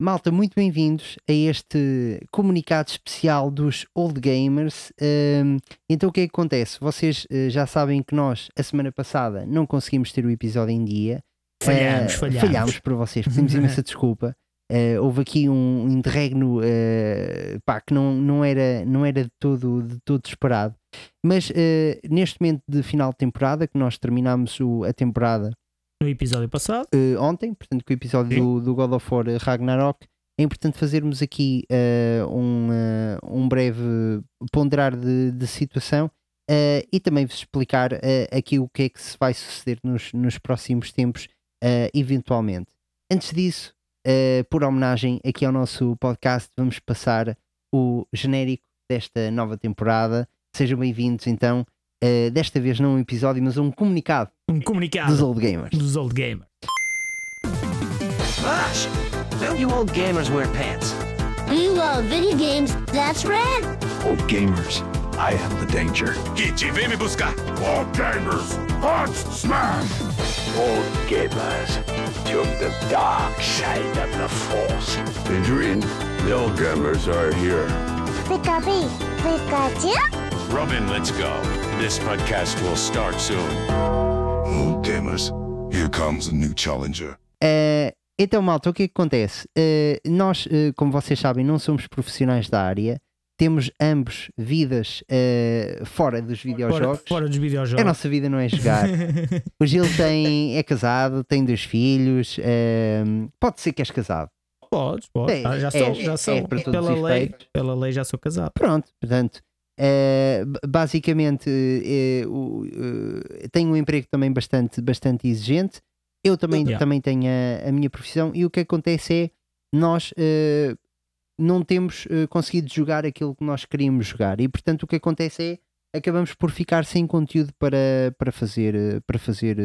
Malta, muito bem-vindos a este comunicado especial dos Old Gamers. Um, então, o que é que acontece? Vocês uh, já sabem que nós, a semana passada, não conseguimos ter o episódio em dia. Falhámos, Uh, falhámos. Falhámos para vocês, pedimos imensa desculpa. Uh, houve aqui um interregno pá, que não, não, era, não era de todo, de todo esperado. Mas neste momento de final de temporada, que nós terminamos o- a temporada No episódio passado, eh, ontem, portanto, com o episódio do, do God of War eh, Ragnarok, é importante fazermos aqui eh, um, eh, um breve ponderar de, de situação e também vos explicar aqui o que é que se vai suceder nos, nos próximos tempos, eventualmente. Antes disso, por homenagem aqui ao nosso podcast, vamos passar o genérico desta nova temporada. Sejam bem-vindos, então. desta vez não um episódio, mas um comunicado um comunicado dos Old Gamers. dos Old Gamers. Gosh, don't you old gamers wear pants? We love video games, that's right. Old gamers, I am the danger. Kit, vem me buscar. Old gamers, punch, smash! Old gamers, to the dark side of the force. Adrian, the old gamers are here. Pikachu, Pikachu? Robin, let's go. This podcast will start soon. Gamers, here comes a new challenger. Eh, então, malta, o que é que acontece? Eh, nós, eh, como vocês sabem, não somos profissionais da área, temos ambos vidas fora dos Fora, videojogos. fora dos videojogos. A nossa vida não é jogar. o Gil tem, é casado, tem dois filhos. pode ser que és casado. Podes, podes. É, Ah, já é, sou, já é sou. para todos pela, lei, efeitos. pela lei já sou casado. Pronto, portanto, b- basicamente o- eh, tenho um emprego também bastante, bastante exigente. Eu também, Yeah. também tenho a, a minha profissão e o que acontece é nós não temos conseguido jogar aquilo que nós queríamos jogar e portanto o que acontece é acabamos por ficar sem conteúdo para, para fazer, para fazer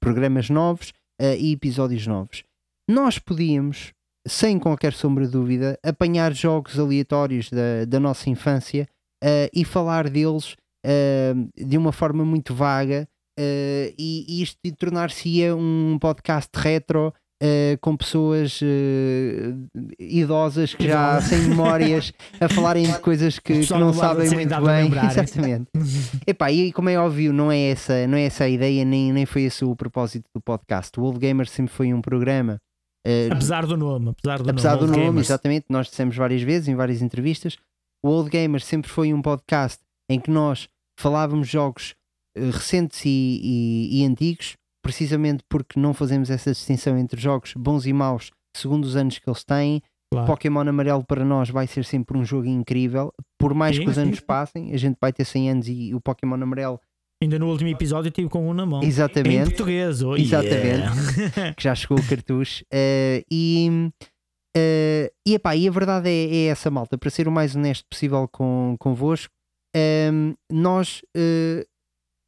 programas novos e episódios novos. Nós podíamos, sem qualquer sombra de dúvida, apanhar jogos aleatórios da, da nossa infância eh, e falar deles eh, de uma forma muito vaga eh, e, e isto de tornar-se-ia um podcast retro eh, com pessoas eh, idosas que já sem memórias a falarem de coisas que, que não sabem sem muito bem. Exatamente. Epá, e como é óbvio, não é essa, não é essa a ideia, nem, nem foi esse o propósito do podcast. O Old Gamer sempre foi um programa. eh, Apesar do nome, apesar do apesar nome. do nome, exatamente, nós dissemos várias vezes em várias entrevistas, o Old Gamer sempre foi um podcast em que nós falávamos jogos eh, recentes e, e- e antigos, precisamente porque não fazemos essa distinção entre jogos bons e maus segundo os anos que eles têm. Claro. Pokémon Amarelo para nós vai ser sempre um jogo incrível, por mais Sim, que os anos sim. passem, a gente vai ter 100 anos e o Pokémon Amarelo, Ainda no último episódio eu tive com um na mão. Em exatamente, português. Oh, Exatamente. yeah. que já chegou o cartucho. eh, e, eh, e, epá, e a verdade é, é essa, malta, para ser o mais honesto possível com, convosco, ehm, nós eh,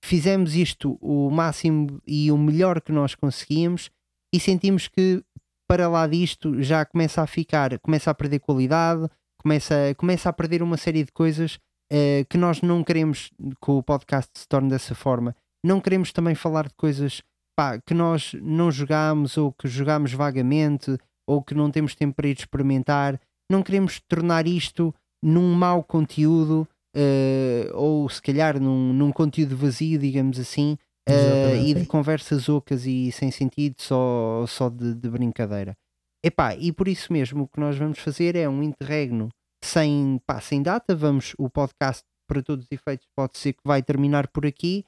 fizemos isto o máximo e o melhor que nós conseguíamos e sentimos que para lá disto já começa a ficar, começa a perder qualidade, começa, começa a perder uma série de coisas eh, que nós não queremos que o podcast se torne dessa forma. Não queremos também falar de coisas pá, que nós não jogámos ou que jogámos vagamente ou que não temos tempo para ir experimentar. Não queremos tornar isto num mau conteúdo eh, ou se calhar num, num conteúdo vazio, digamos assim, Exatamente, e de conversas ocas e sem sentido, só, só de, de brincadeira. Epá, e por isso mesmo o que nós vamos fazer é um interregno sem, pá, sem data. Vamos, o podcast, para todos os efeitos, pode ser que vai terminar por aqui.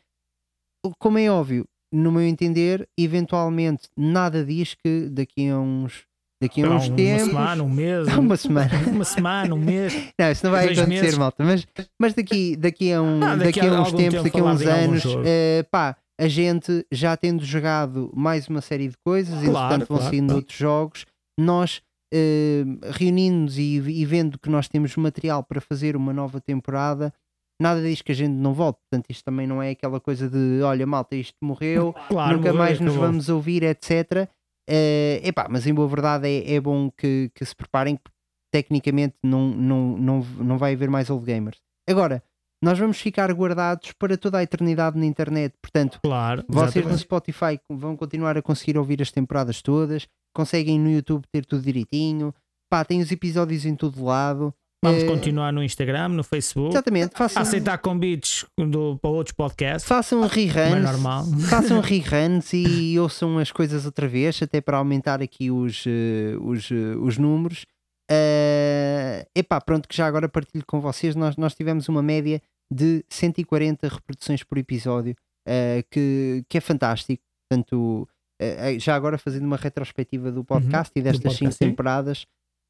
Como é óbvio, no meu entender, eventualmente nada diz que daqui a uns, daqui a uns uma tempos. semana, um mês. uma semana. Uma semana, um mês. Não, isso não vai acontecer, meses. malta. Mas, mas daqui, daqui, a um, Ah, daqui, daqui a uns tempos, tempo daqui a uns anos, eh, pá, a gente já tendo jogado mais uma série de coisas, Claro, entretanto vão claro, saindo claro. outros jogos, nós eh, reunindo-nos e, e vendo que nós temos material para fazer uma nova temporada, nada diz que a gente não volte. Portanto, isto também não é aquela coisa de olha, malta, isto morreu, Claro, nunca morreu, mais nos acabou. vamos ouvir, etc. Eh, epá, mas em boa verdade é, é bom que, que se preparem, porque tecnicamente não, não, não, não vai haver mais old gamers. Agora, nós vamos ficar guardados para toda a eternidade na internet, portanto, Claro. vocês no exatamente. Spotify vão continuar a conseguir ouvir as temporadas todas, conseguem no YouTube ter tudo direitinho, pá, tem os episódios em todo lado. Vamos Eh, continuar no Instagram, no Facebook. Exatamente, façam, Aceitar convites do, para outros podcasts. façam Não é reruns. normal. façam reruns e ouçam as coisas outra vez, até para aumentar aqui os, eh, os, eh, os números. Eh, epá, pronto, que já agora partilho com vocês. Nós, nós tivemos uma média de 140 reproduções por episódio, eh, que, que é fantástico. Portanto, eh, já agora fazendo uma retrospectiva do podcast e destas cinco podcast, sim. temporadas,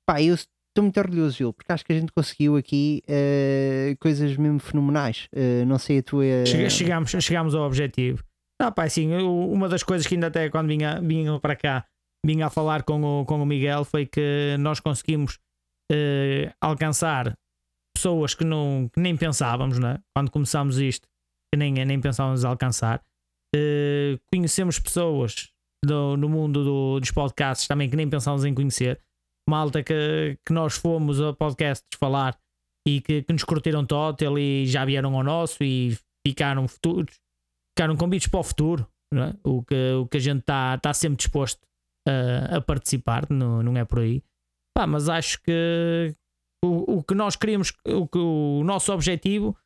pá, eu estou muito orgulhoso, Gil, porque acho que a gente conseguiu aqui eh, coisas mesmo fenomenais. Eh, não sei a tua. Chegámos, ao objetivo. Não, pá, assim, eu- uma das coisas que ainda até quando vinha, vinha para cá, vinha a falar com o, com o Miguel foi que nós conseguimos eh, alcançar pessoas que, não, que nem pensávamos, né? quando começámos isto, que nem, nem pensávamos alcançar. Conhecemos pessoas do- no mundo do- dos podcasts também que nem pensávamos em conhecer. Malta que, que nós fomos a podcasts falar e que, que nos curtiram total e já vieram ao nosso e ficaram futuros, ficaram convites para o futuro, é? o, que, o que a gente está tá sempre disposto a, a participar, não, não é por aí. Pá, mas acho que o, o que nós queríamos, o, que, o nosso objetivo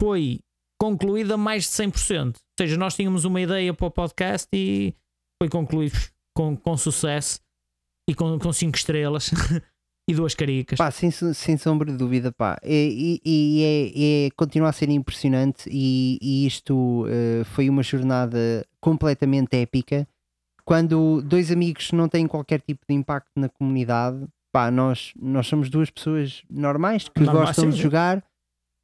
foi concluído a mais de 100%. Ou seja, nós tínhamos uma ideia para o podcast e foi concluído com, com sucesso e com 5 estrelas e duas caricas. Pá, sem, sem sombra de dúvida, pá. E, e- e é, é- continua a ser impressionante e, e isto eh, foi uma jornada completamente épica. Quando dois amigos não têm qualquer tipo de impacto na comunidade, pá, nós, nós somos duas pessoas normais que Normais, gostam sim, de jogar,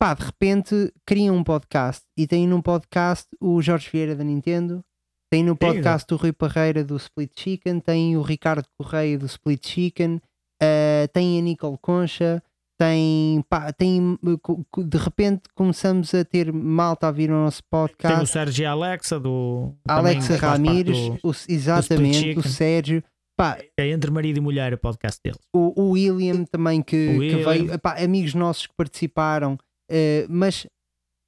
pá, de repente criam um podcast e têm num podcast o Jorge Vieira da Nintendo, tem no podcast o Rui Parreira do Split Chicken, tem o Ricardo Correia do Split Chicken, Uh, tem a Nicole Concha, tem, pá, tem co- de repente começamos a ter malta a vir ao nosso Tem o podcast. Sérgio e a Alexa do Alexa Ramires, do- o- exatamente, o Chicken. Sérgio, pá, é entre marido e mulher o podcast deles. o, o William também que, O que William. veio, pá, amigos nossos que participaram, uh, mas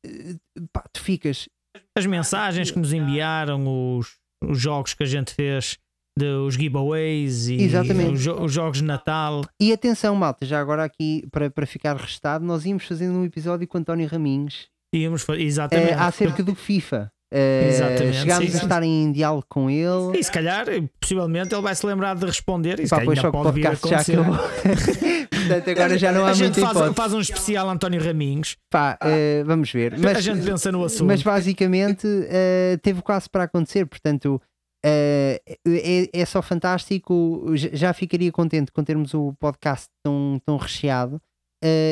uh, pá, tu ficas, As mensagens que nos enviaram, os, os jogos que a gente fez, de, os giveaways e os, os jogos de Natal. e atenção, malta, já agora aqui para, para ficar restado, nós íamos fazendo um episódio com António Raminhos Íamos, exatamente. uh, acerca do FIFA. Uh, chegámos sim, a estar em diálogo com ele. E se calhar, possivelmente, ele vai se lembrar de responder. E se Pá, calhar pois ainda só que o a podcast já acabou. Portanto, agora já não há a gente faz, faz um especial António Raminhos. Pá, eh, vamos ver. a Mas, gente pensa no assunto. mas basicamente eh, teve quase para acontecer. Portanto, eh, é, é só fantástico. Já- ficaria contente com termos o podcast tão, tão recheado.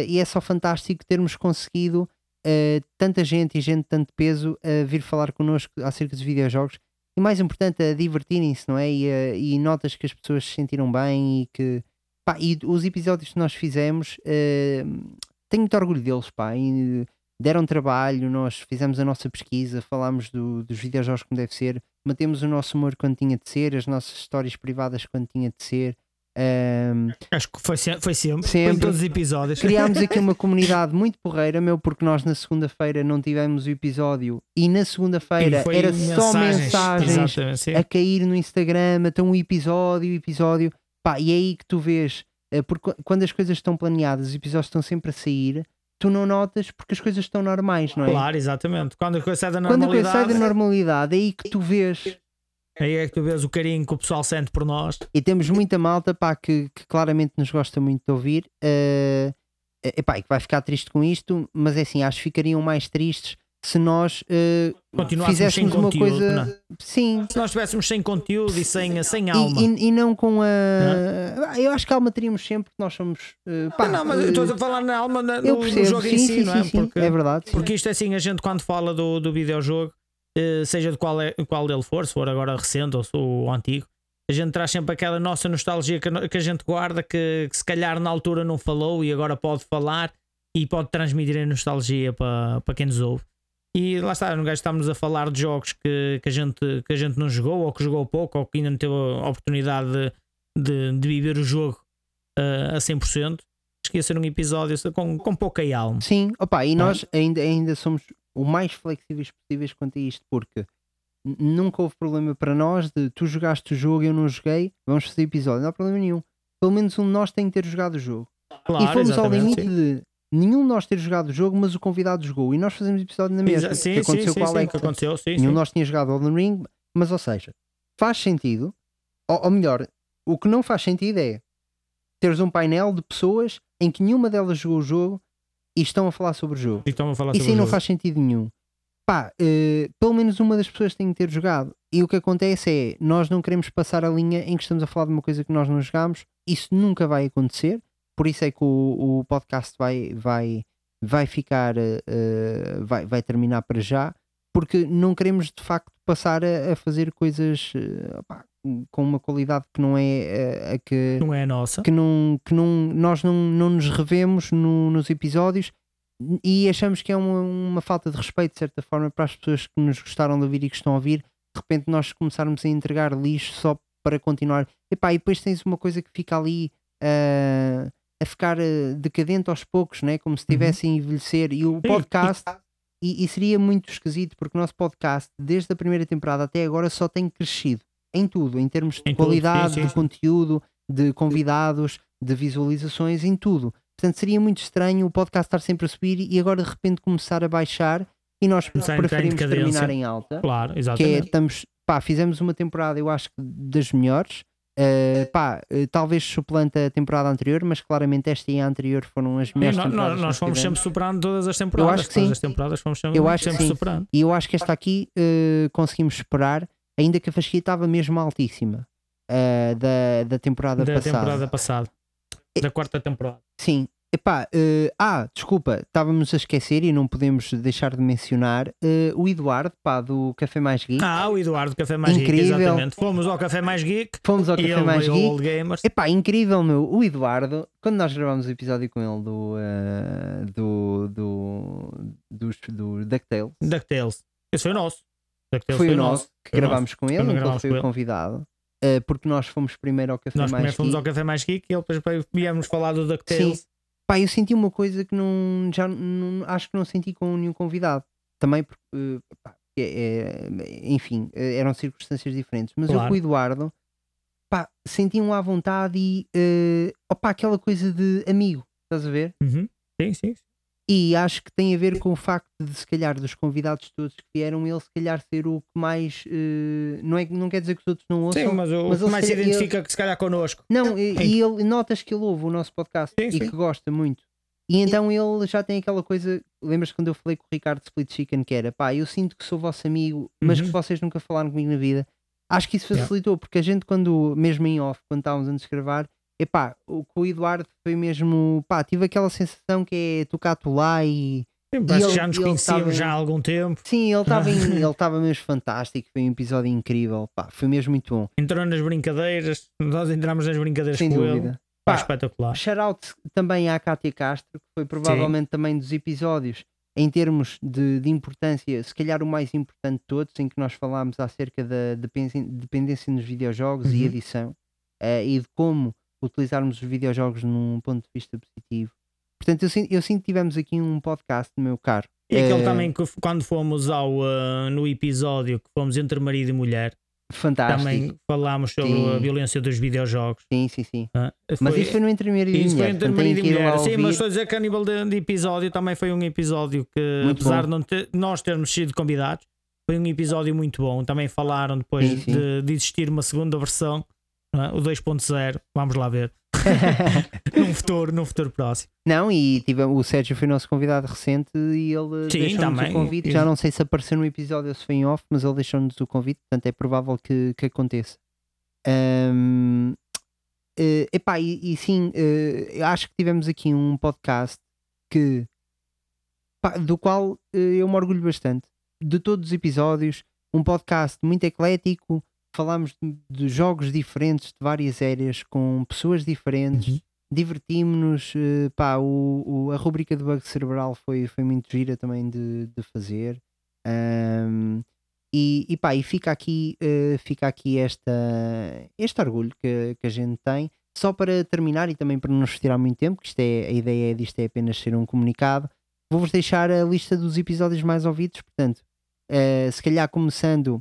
e é só fantástico termos conseguido eh, tanta gente e gente de tanto peso a vir falar connosco acerca dos videojogos. E mais importante, a divertirem-se, não é? E, eh, e notas que as pessoas se sentiram bem e que. Pá, e os episódios que nós fizemos, eh, tenho muito orgulho deles, pá. E deram trabalho, nós fizemos a nossa pesquisa, falámos do- dos videojogos como deve ser, mantemos o nosso humor quando tinha de ser, as nossas histórias privadas quando tinha de ser. Ahm, Acho que foi, foi sempre. Foi Sempre. em todos os episódios. criámos aqui uma comunidade muito porreira, meu, porque nós na segunda-feira não tivemos o episódio e na segunda-feira foi era só mensagens Exatamente, sim. a cair no Instagram, então um episódio, episódio, pá, e é aí que tu vês, eh, porque quando as coisas estão planeadas, os episódios estão sempre a sair, tu não notas porque as coisas estão normais, não é? Claro, exatamente. Quando a coisa sai da Quando a coisa normalidade, sai da normalidade, é aí que tu vês. Aí é que tu vês o carinho que o pessoal sente por nós. E temos muita malta pá, que, que claramente nos gosta muito de ouvir. eh, epá, e que vai ficar triste com isto, mas é assim, acho que ficariam mais tristes se nós Continuássemos fizéssemos sem uma conteúdo, coisa. não é? Sim. Se nós estivéssemos sem conteúdo e sem, sem alma. E, e- e não com a. Ah, Eu acho que alma teríamos sempre, nós somos. eh, pá, não, mas eu eh, estou a falar na alma na- no, no percebo, jogo sim, em si, sim, não é? sim, Porque, é verdade. porque isto é assim, a gente quando fala do, do videojogo, seja de qual, é, qual dele for, se for agora recente ou se o antigo, a gente traz sempre aquela nossa nostalgia que, a no- que a gente guarda, que, que se calhar na altura não falou e agora pode falar e pode transmitir a nostalgia para, para quem nos ouve. E lá está, um gajo estamos a falar de jogos que, que, a gente, que a gente não jogou, ou que jogou pouco, ou que ainda não teve a oportunidade de, de, de viver o jogo eh, a 100%. Esquecer um episódio com, com pouca alma. Sim, opa, e é? nós ainda, ainda somos o mais flexíveis possíveis quanto a isto, porque nunca houve problema para nós de tu jogaste o jogo, eu não joguei, vamos fazer episódio, não há problema nenhum. pelo menos um de nós tem que ter jogado o jogo. Claro, e fomos ao limite sim. de nenhum de nós ter jogado o jogo, mas o convidado jogou. E nós fazemos episódio na mesma. Exa- Sim, que aconteceu sim, com sim, Alex. aconteceu, sim, Nenhum de nós tinha jogado Elden Ring, mas ou seja, faz sentido, ou, ou melhor, o que não faz sentido é teres um painel de pessoas em que nenhuma delas jogou o jogo e estão a falar sobre o jogo. E estão a falar Isso sobre aí o não jogo. faz sentido nenhum. Pá, eh, pelo menos uma das pessoas tem que ter jogado. E o que acontece é, nós não queremos passar a linha em que estamos a falar de uma coisa que nós não jogámos. Isso nunca vai acontecer. Por isso é que o, o podcast vai, vai, vai ficar, eh, vai, vai terminar para já. Porque não queremos de facto passar a, a fazer coisas eh, com uma qualidade que não é eh, a que Não é a nossa. que, não, que não, nós não, não nos revemos no- nos episódios e achamos que é uma, uma falta de respeito, de certa forma, para as pessoas que nos gostaram de ouvir e que estão a ouvir. De repente, nós começarmos a entregar lixo só para continuar. Epá, e depois tens uma coisa que fica ali ah, a ficar decadente aos poucos, né? como se estivesse a envelhecer. E o podcast. E, e seria muito esquisito porque o nosso podcast, desde a primeira temporada até agora, só tem crescido em tudo, em termos de Em tudo, qualidade, sim, sim, de conteúdo, de convidados, de visualizações, em tudo. Portanto, seria muito estranho o podcast estar sempre a subir e agora de repente começar a baixar e nós preferimos terminar em alta. Claro, Que é, exatamente. estamos, pá, fizemos uma temporada, eu acho que das melhores. Uh, pá, uh, talvez suplanta a temporada anterior, mas claramente esta e a anterior foram as melhores temporadas nós, que fomos sempre superando todas as temporadas. Eu acho que todas sim. as temporadas fomos sempre, Eu acho que sempre sim. superando. E eu acho que esta aqui uh, conseguimos superar, ainda que a fasquia estava mesmo altíssima uh, da, da temporada Da passada. temporada passada. Da quarta temporada. Sim. Epá, uh, ah, desculpa, estávamos a esquecer e não podemos deixar de mencionar uh, o Eduardo, pá, do Café Mais Geek. Ah, o Eduardo, Café Mais Geek, Incrível. exatamente. Fomos ao Café Mais Geek Fomos ao Café ele Mais Geek. Old Gamers. Epá, incrível, meu. O Eduardo, quando nós gravámos o episódio com ele do, uh, do, do, dos, do DuckTales, DuckTales. Esse foi o nosso. DuckTales foi o nosso que Foi o gravámos com ele, que ele foi o convidado, porque nós fomos primeiro ao Café Nós Mais primeiro fomos Geek. ao Café Mais Geek e ele depois viemos falar do DuckTales. Pá, eu senti uma coisa que não, já não, acho que não senti com nenhum convidado. Também porque, uh, pá, é- é- enfim, uh, eram circunstâncias diferentes. Mas eu Claro. com o Eduardo, pá, senti-um à vontade e, uh, opá, aquela coisa de amigo, estás a ver? Uhum. Sim, sim. E acho que tem a ver com o facto de, se calhar, dos convidados todos que vieram, ele se calhar ser o que mais. eh, não, é, não quer dizer que os outros não ouçam. Sim, mas o mas que ele mais se identifica que se calhar connosco. Não, e, e ele notas que ele ouve o nosso podcast Sim, e sim. que gosta muito. E então ele já tem aquela coisa. Lembras quando eu falei com o Ricardo de Split Chicken que era pá, eu sinto que sou vosso amigo, mas Uhum. que vocês nunca falaram comigo na vida. Acho que isso Yeah. facilitou, porque a gente, quando, mesmo em off, quando estávamos antes de gravar, epá, o, com o Eduardo foi mesmo. pá, tive aquela sensação que é tocar-te lá e. Sim, Parece ele- que já nos ele conhecíamos já há algum tempo. Sim, ele estava ele estava mesmo fantástico, foi um episódio incrível, pá, foi mesmo muito bom, Entrou nas brincadeiras. Nós entramos nas brincadeiras sem com ele. dúvida. Pá, Pá, espetacular. Shout out também à Cátia Castro, que foi provavelmente também dos episódios em termos de, de importância, se calhar o mais importante de todos, em que nós falámos acerca da depen- dependência nos videojogos e Uhum. edição eh, e de como utilizarmos os videojogos num ponto de vista positivo. Portanto, eu sinto, eu sinto que tivemos aqui um podcast, meu caro. E aquele eh, também que quando fomos ao uh, no episódio que fomos entre marido e mulher, fantástico. também falámos sobre Sim. a violência dos videojogos. Sim, sim, sim. ah. Mas Foi- isso foi no Entre Marido e isso foi Mulher. entre portanto, marido e mulher. Sim, mas estou a dizer que a nível de, de episódio também foi um episódio que, Muito apesar bom. de não ter- nós termos sido convidados, foi um episódio muito bom. Também falaram depois Sim, sim. De, de existir uma segunda versão, é? o 2.0. Vamos lá ver. num futuro, num futuro próximo. Não, e tive, o Sérgio foi nosso convidado recente e ele deixou-nos o convite. Já não sei se apareceu no episódio ou se foi em off, mas ele deixou-nos o convite, portanto é provável que, que aconteça. Ahm, eh, epá, e, e sim, eu acho que tivemos aqui um podcast que pá, do qual eh, eu me orgulho bastante. De todos os episódios, um podcast muito eclético. Falámos de, jogos diferentes, de várias áreas, com pessoas diferentes Uhum. divertimos-nos. eh, pá, o, o- a rubrica de bug cerebral foi, foi muito gira também de, de fazer. Ahm, e, e pá, e fica aqui, eh, fica aqui esta, este orgulho que, que a gente tem. Só para terminar e também para não nos retirar muito tempo, que isto é, a ideia disto é apenas ser um comunicado, vou-vos deixar a lista dos episódios mais ouvidos. Portanto, eh, se calhar começando,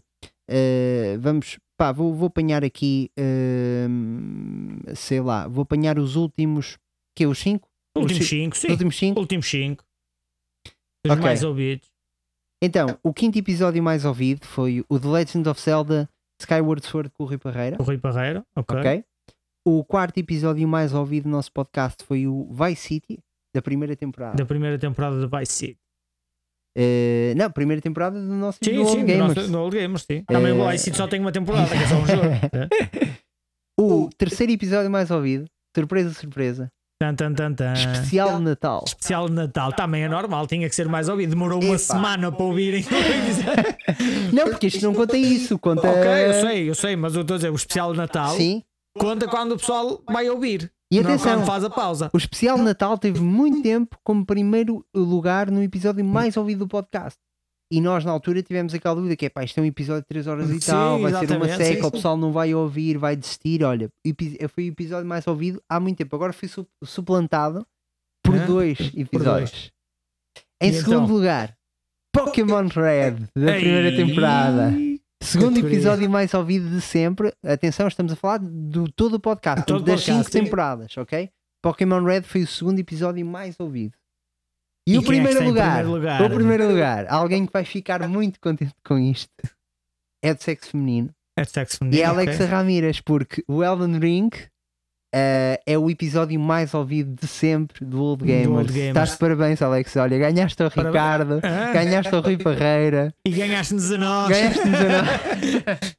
eh, vamos pá, vou, vou apanhar aqui, hum, sei lá, vou apanhar os últimos, que é os 5? Últimos 5, sim. Os últimos 5? Últimos 5. Os Ok. mais ouvidos. Então, o quinto episódio mais ouvido foi o The Legend of Zelda Skyward Sword com o Rui Parreira. O Rui Parreira. Ok. Ok. O quarto episódio mais ouvido do nosso podcast foi o Vice City, da primeira temporada. Da primeira temporada de Vice City. Não, primeira temporada do nosso Sim, do Old sim, do Gamers. nosso- do Old Gamers, sim. Também o City só tem uma temporada, que é só um jogo. É. O terceiro episódio mais ouvido, surpresa, surpresa, Tan, tan, tan, tan. especial de Natal. Especial de Natal também é normal, tinha que ser mais ouvido. Demorou uma Epá. semana para ouvirem. Não, porque isto não conta isso, conta. ok, eu sei, eu sei, mas eu estou a dizer, o especial de Natal Sim. conta quando o pessoal vai ouvir. E não atenção, faz a pausa. o especial de Natal teve muito tempo como primeiro lugar no episódio mais ouvido do podcast. E nós na altura tivemos aquela dúvida que é pá, isto é um episódio de 3 horas e Sim, tal, vai ser uma seca, sim, o pessoal não vai ouvir, vai desistir. Olha, foi o episódio mais ouvido há muito tempo. Agora foi su- suplantado por dois episódios. Em E segundo então? lugar, Pokémon Red, da primeira Ei. temporada. Segundo episódio mais ouvido de sempre. Atenção, estamos a falar do todo o podcast, Todo das podcast, 5 sim. temporadas, ok? Pokémon Red foi o segundo episódio mais ouvido. E, E o é primeiro, em lugar, primeiro lugar? o primeiro lugar, alguém que vai ficar muito contente com isto, é de sexo feminino. É de sexo E feminino. é a ok. Alexa Ramirez, porque o Elden Ring eh, é o episódio mais ouvido de sempre do Old Do Gamers. Old Gamers. Estás de parabéns, Alex. Olha, ganhaste ao Parabéns. Ricardo, Ah. ganhaste ao Rui Parreira, E ganhaste-nos a nós. ganhaste-nos a nós.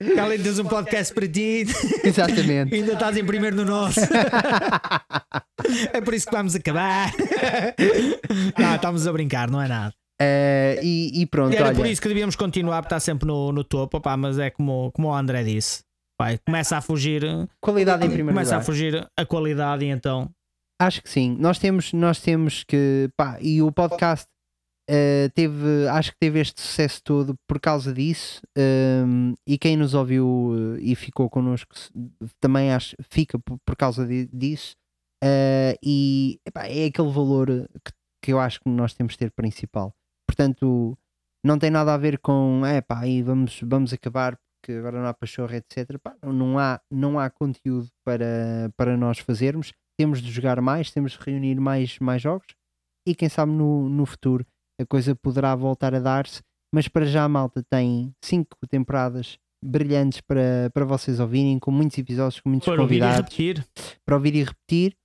Além de teres um podcast para ti, Exatamente. ainda estás em primeiro no nosso. é por isso que vamos acabar. Ah, estamos a brincar, não é nada. Eh, e, e pronto, E era olha. por isso que devíamos continuar, porque está sempre no, no topo, opá, mas é como, como o André disse. Pai, começa a fugir, Qualidade em primeiro começa a lugar. fugir a qualidade e então Acho que sim. Nós temos, nós temos que. Pá, e o podcast eh, teve. Acho que teve este sucesso todo por causa disso. ehm, e quem nos ouviu eh, e ficou connosco também acho, fica por, causa di- disso. Eh, e epá, é aquele valor que, que eu acho que nós temos de ter principal. Portanto, não tem nada a ver com. É pá, aí vamos, vamos acabar porque agora não há pachorra, etc. Pá, não- há, não há conteúdo para, para nós fazermos temos de jogar mais, temos de reunir mais, mais jogos e quem sabe no, no futuro a coisa poderá voltar a dar-se. Mas para já a malta tem cinco temporadas brilhantes para, para vocês ouvirem, com muitos episódios, com muitos para ouvir e convidados repetir. para ouvir e repetir.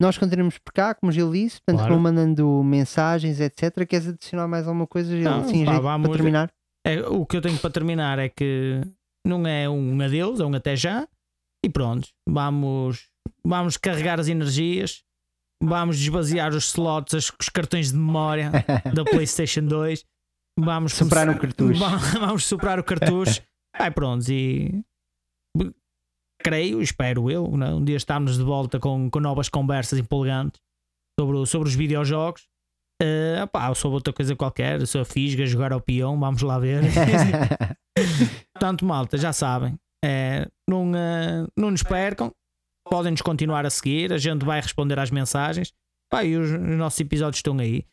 Nós continuamos por cá, como o Gil disse, portanto Claro. vão mandando mensagens, etc. Queres adicionar mais alguma coisa, Gil? Não, Assim, pá, vamos- para terminar? É, o que eu tenho para terminar é que não é um adeus, é um até já. E pronto, vamos, vamos carregar as energias, vamos esvaziar os slots, as- os cartões de memória da PlayStation 2. Vamos começar- o cartucho. Va- Vamos soprar o cartucho. Ai, pronto, e creio, espero eu, né? um dia estarmos de volta com, com novas conversas empolgantes sobre, sobre os videojogos. Eh, pá, sobre outra coisa qualquer, a fisga, jogar ao peão, vamos lá ver. Portanto, malta, já sabem, eh, não, eh, não nos percam, podem-nos continuar a seguir, a gente vai responder às mensagens. Pá, e os, os nossos episódios estão aí.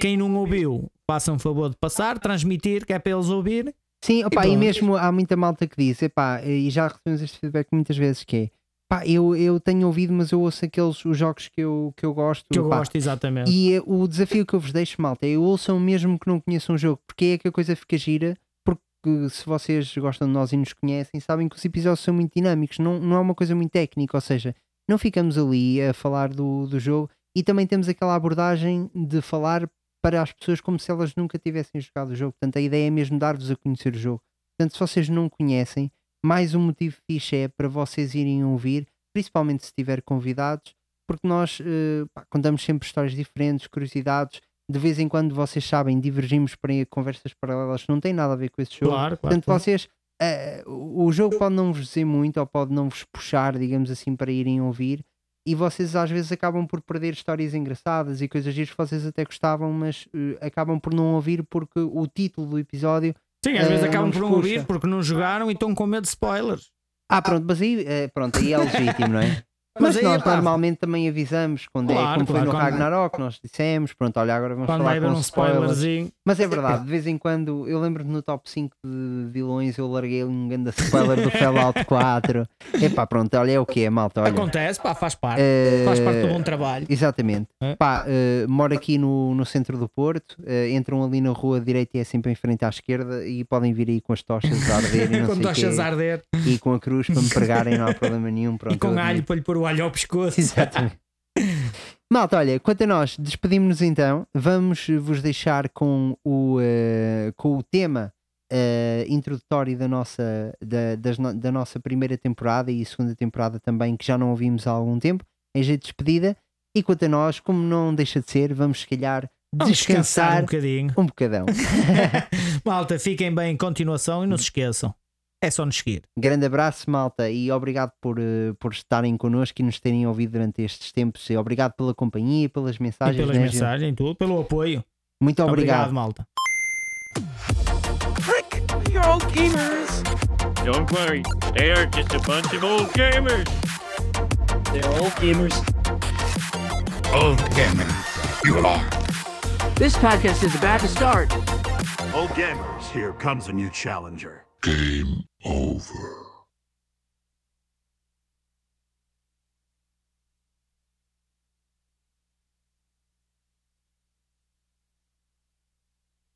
Quem não ouviu, façam um favor de passar, transmitir, que é para eles ouvirem. Sim, opá, e pronto. mesmo há muita malta que diz, epá, e já recebemos este feedback muitas vezes que é pá, eu, eu tenho ouvido, mas eu ouço aqueles os jogos que eu, que eu gosto. Que eu pá. gosto, exatamente. E eh, o desafio que eu vos deixo, malta, é ouçam mesmo que não conheçam o jogo, porque é que a coisa fica gira. Porque se vocês gostam de nós e nos conhecem, sabem que os episódios são muito dinâmicos, não, não é uma coisa muito técnica, ou seja, não ficamos ali a falar do, do jogo e também temos aquela abordagem de falar para as pessoas como se elas nunca tivessem jogado o jogo. Portanto, a ideia é mesmo dar-vos a conhecer o jogo. Portanto, se vocês não conhecem, mais um motivo fixe é para vocês irem ouvir, principalmente se tiver convidados, porque nós eh, pá, contamos sempre histórias diferentes, curiosidades. De vez em quando vocês sabem, divergimos para conversas paralelas que não têm nada a ver com esse jogo. Claro, claro. Portanto, claro. vocês, eh, o jogo pode não vos dizer muito ou pode não vos puxar, digamos assim, para irem ouvir. E vocês às vezes acabam por perder histórias engraçadas e coisas que vocês até gostavam, mas eh, acabam por não ouvir porque o título do episódio. Sim, às vezes eh, acabam por não ouvir porque não jogaram e estão com medo de spoilers. Ah, pronto, mas aí, eh, pronto, aí é legítimo, não é? Mas, aí, nós pá, normalmente também avisamos quando é Claro, como foi claro, no quando- Ragnarok, nós dissemos, pronto, olha, agora vamos quando falar com um spoilers. spoilerzinho. Mas é verdade, de vez em quando, eu lembro-me no top 5 de vilões, eu larguei um grande spoiler do Fallout 4. Epá, pronto, olha, é o que é, malta, olha. Acontece, pá, faz parte. Eh, Faz parte do bom trabalho. Exatamente. É. Pá, eh, moro aqui no, no centro do Porto, eh, entram ali na rua direita e é sempre em frente à esquerda e podem vir aí com as tochas a arder e com tochas quê, a arder e com a cruz para me pregarem, não há problema nenhum. Pronto, e com alho admito. para lhe pôr o alho ao pescoço. Exatamente. Malta, olha, quanto a nós, despedimos-nos então. Vamos vos deixar com o, eh, com o tema eh, introdutório da nossa, da, das no- da nossa primeira temporada e segunda temporada também, que já não ouvimos há algum tempo, em jeito de despedida. E quanto a nós, como não deixa de ser, vamos se calhar Vamos descansar descansar um bocadinho. um bocadão. Malta, fiquem bem em continuação e não se esqueçam. É só nos seguir. Grande abraço, malta, e obrigado por, eh, por estarem connosco e nos terem ouvido durante estes tempos. E obrigado pela companhia e pelas E mensagens. pelas né, gente? mensagens, tudo, pelo apoio. Muito Obrigado, obrigado. malta. Frick, you're all gamers. Don't worry, they are just a bunch of old gamers. They're all gamers. Old gamers, you are. This podcast is about to start. Old gamers, here comes a new challenger. Game over.